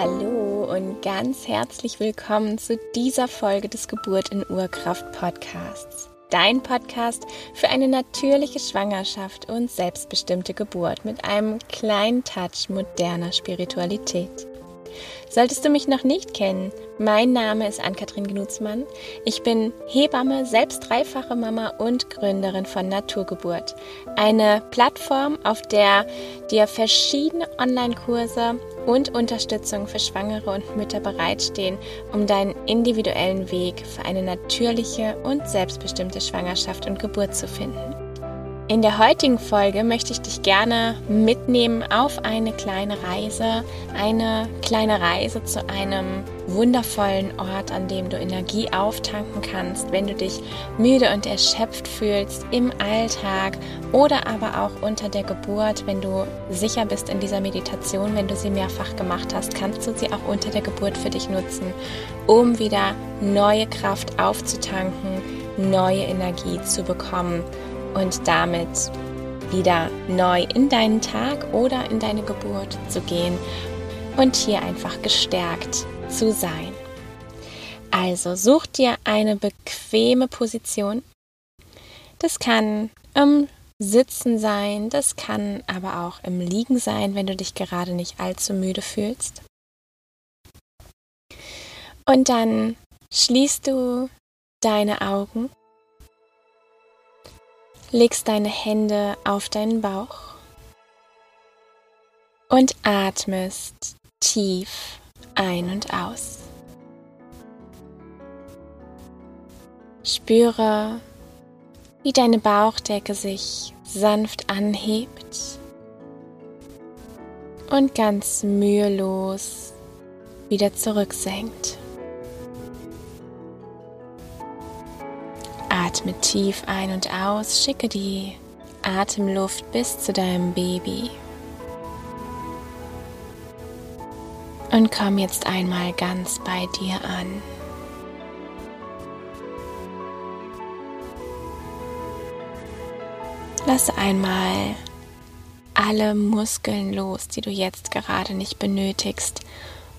Hallo und ganz herzlich willkommen zu dieser Folge des Geburt in Urkraft Podcasts. Dein Podcast für eine natürliche Schwangerschaft und selbstbestimmte Geburt mit einem kleinen Touch moderner Spiritualität. Solltest du mich noch nicht kennen, mein Name ist Ann-Kathrin Gnutzmann. Ich bin Hebamme, selbst dreifache Mama und Gründerin von Naturgeburt. Eine Plattform, auf der dir verschiedene Online-Kurse und Unterstützung für Schwangere und Mütter bereitstehen, um deinen individuellen Weg für eine natürliche und selbstbestimmte Schwangerschaft und Geburt zu finden. In der heutigen Folge möchte ich dich gerne mitnehmen auf eine kleine Reise, eine kleine Reise zu einem wundervollen Ort, an dem du Energie auftanken kannst, wenn du dich müde und erschöpft fühlst im Alltag oder aber auch unter der Geburt, wenn du sicher bist in dieser Meditation, wenn du sie mehrfach gemacht hast, kannst du sie auch unter der Geburt für dich nutzen, um wieder neue Kraft aufzutanken, neue Energie zu bekommen und damit wieder neu in deinen Tag oder in deine Geburt zu gehen und hier einfach gestärkt zu sein. Also such dir eine bequeme Position. Das kann im Sitzen sein, das kann aber auch im Liegen sein, wenn du dich gerade nicht allzu müde fühlst. Und dann schließt du deine Augen legst deine Hände auf deinen Bauch und atmest tief ein und aus. Spüre, wie deine Bauchdecke sich sanft anhebt und ganz mühelos wieder zurücksenkt. Atme tief ein und aus, schicke die Atemluft bis zu deinem Baby. Und komm jetzt einmal ganz bei dir an. Lass einmal alle Muskeln los, die du jetzt gerade nicht benötigst,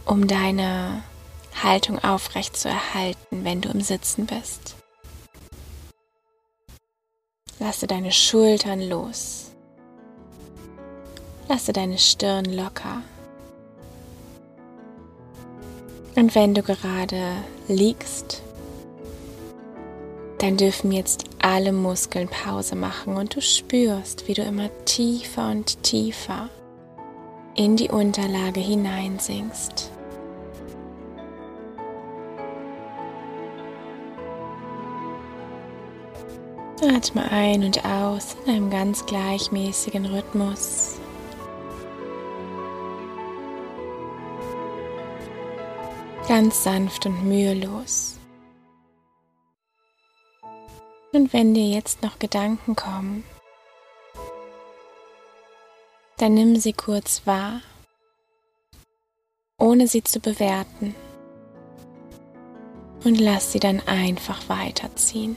um deine Haltung aufrecht zu erhalten, wenn du im Sitzen bist. Lasse deine Schultern los. Lasse deine Stirn locker. Und wenn du gerade liegst, dann dürfen jetzt alle Muskeln Pause machen und du spürst, wie du immer tiefer und tiefer in die Unterlage hineinsinkst. Atme ein und aus in einem ganz gleichmäßigen Rhythmus. Ganz sanft und mühelos. Und wenn dir jetzt noch Gedanken kommen, dann nimm sie kurz wahr, ohne sie zu bewerten. Und lass sie dann einfach weiterziehen.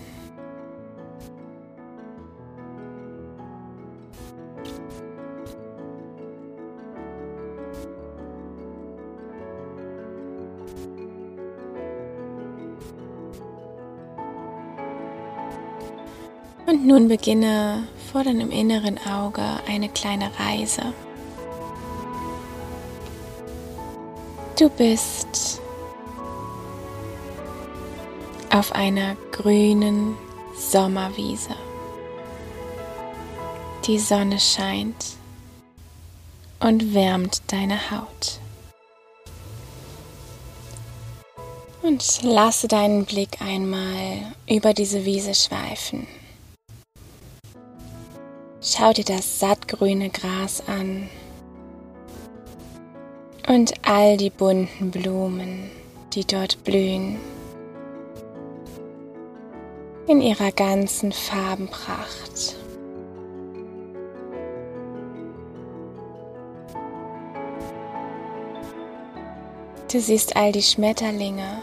Und nun beginne vor deinem inneren Auge eine kleine Reise. Du bist auf einer grünen Sommerwiese. Die Sonne scheint und wärmt deine Haut. Und lasse deinen Blick einmal über diese Wiese schweifen. Schau dir das sattgrüne Gras an und all die bunten Blumen, die dort blühen, in ihrer ganzen Farbenpracht. Du siehst all die Schmetterlinge,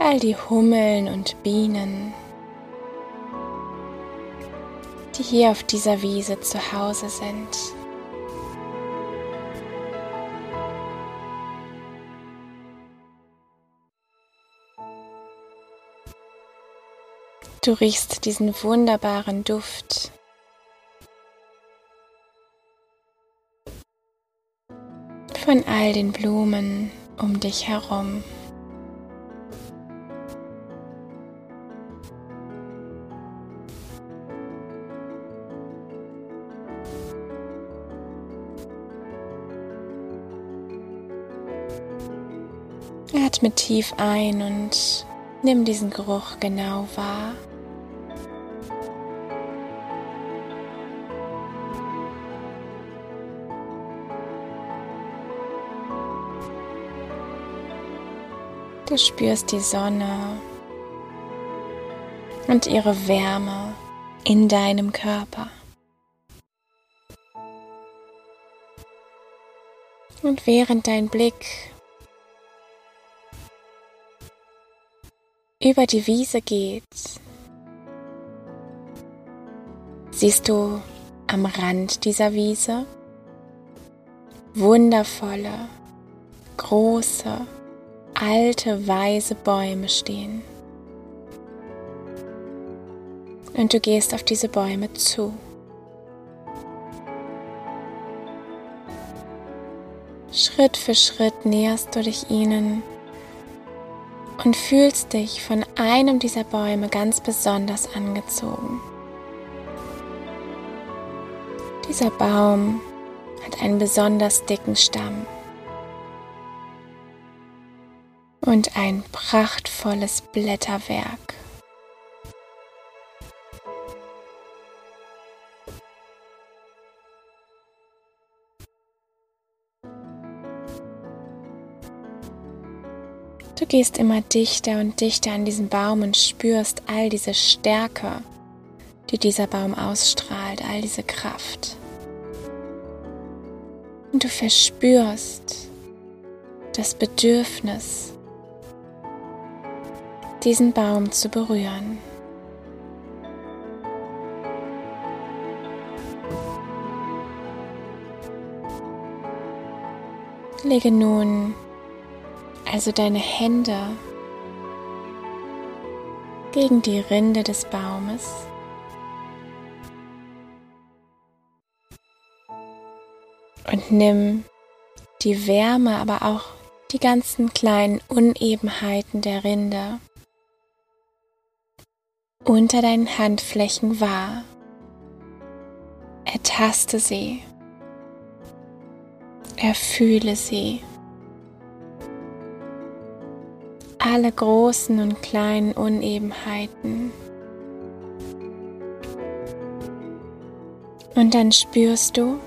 all die Hummeln und Bienen die hier auf dieser Wiese zu Hause sind. Du riechst diesen wunderbaren Duft. von all den Blumen um dich herum. Atme tief ein und nimm diesen Geruch genau wahr. Du spürst die Sonne und ihre Wärme in deinem Körper. Und während dein Blick über die Wiese geht, siehst du am Rand dieser Wiese wundervolle, große, alte, weise Bäume stehen. Und du gehst auf diese Bäume zu. Schritt für Schritt näherst du dich ihnen und fühlst dich von einem dieser Bäume ganz besonders angezogen. Dieser Baum hat einen besonders dicken Stamm und ein prachtvolles Blätterwerk. Du gehst immer dichter und dichter an diesen Baum und spürst all diese Stärke, die dieser Baum ausstrahlt, all diese Kraft. Und du verspürst das Bedürfnis, diesen Baum zu berühren. Lege nun also deine Hände gegen die Rinde des Baumes. Und nimm die Wärme, aber auch die ganzen kleinen Unebenheiten der Rinde unter deinen Handflächen wahr. Ertaste sie. Erfühle sie. Alle großen und kleinen Unebenheiten. Und dann spürst du,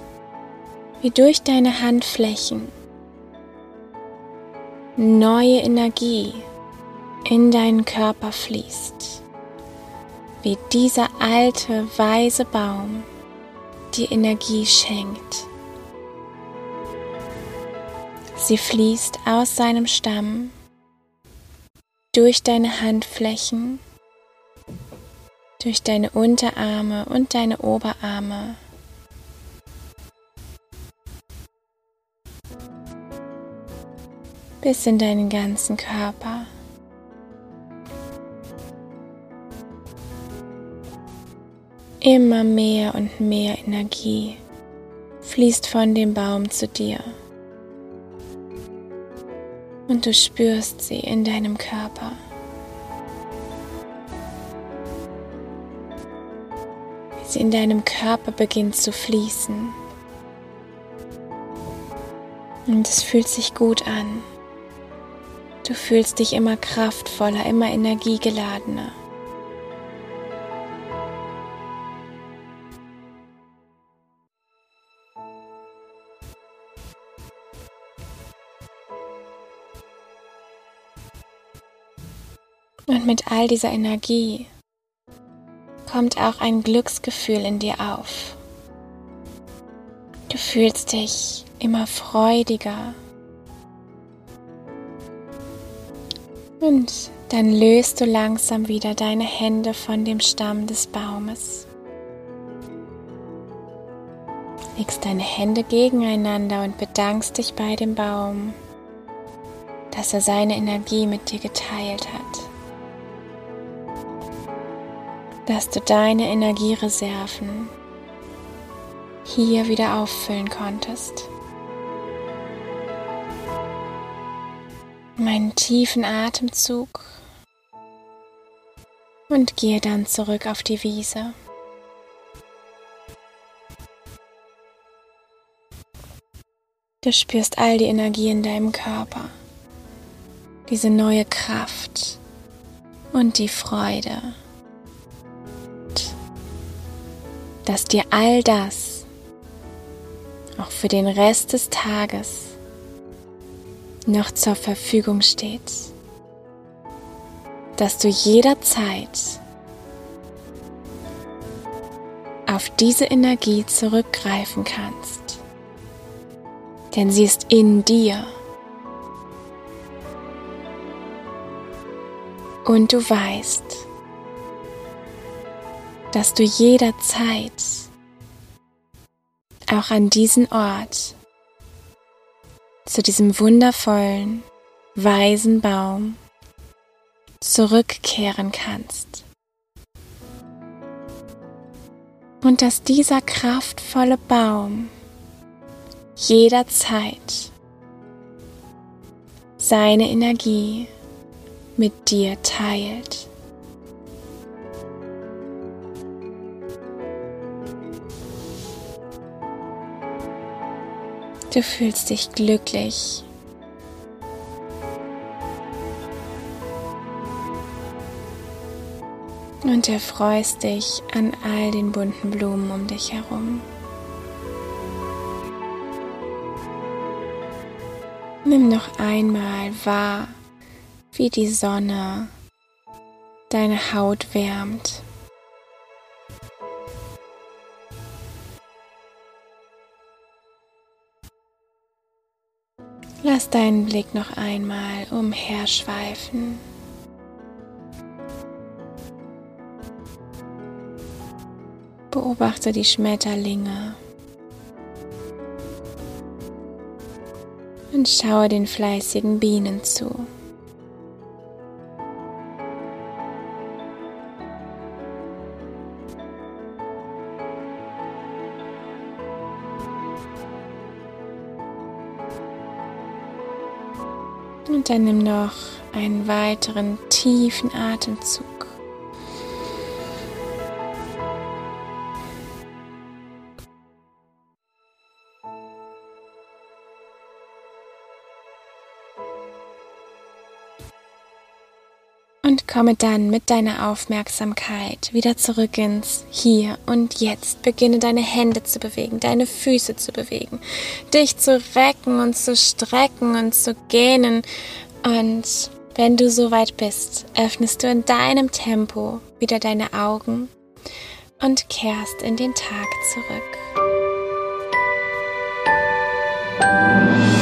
wie durch deine Handflächen neue Energie in deinen Körper fließt, wie dieser alte, weise Baum die Energie schenkt. Sie fließt aus seinem Stamm durch deine Handflächen, durch deine Unterarme und deine Oberarme. bis in deinen ganzen Körper. Immer mehr und mehr Energie fließt von dem Baum zu dir und du spürst sie in deinem Körper. Wie sie in deinem Körper beginnt zu fließen. Und es fühlt sich gut an. Du fühlst dich immer kraftvoller, immer energiegeladener. Und mit all dieser Energie kommt auch ein Glücksgefühl in dir auf. Du fühlst dich immer freudiger. Und dann löst du langsam wieder deine Hände von dem Stamm des Baumes. Legst deine Hände gegeneinander und bedankst dich bei dem Baum, dass er seine Energie mit dir geteilt hat. Dass du deine Energiereserven hier wieder auffüllen konntest. Meinen tiefen Atemzug und gehe dann zurück auf die Wiese. Du spürst all die Energie in deinem Körper, diese neue Kraft und die Freude, dass dir all das auch für den Rest des Tages noch zur Verfügung steht, dass du jederzeit auf diese Energie zurückgreifen kannst denn sie ist in dir. Und du weißt, dass du jederzeit auch an diesen Ort, zu diesem wundervollen, weisen Baum zurückkehren kannst. Und dass dieser kraftvolle Baum jederzeit seine Energie mit dir teilt. Du fühlst dich glücklich. Und erfreust dich an all den bunten Blumen um dich herum. Nimm noch einmal wahr, wie die Sonne deine Haut wärmt. Lass deinen Blick noch einmal umherschweifen. Beobachte die Schmetterlinge und schaue den fleißigen Bienen zu. Und dann nimm noch einen weiteren tiefen Atemzug. Komme dann mit deiner Aufmerksamkeit wieder zurück ins Hier und Jetzt. Beginne deine Hände zu bewegen, deine Füße zu bewegen, dich zu recken und zu strecken und zu gähnen. Und wenn du so weit bist, öffnest du in deinem Tempo wieder deine Augen und kehrst in den Tag zurück. Musik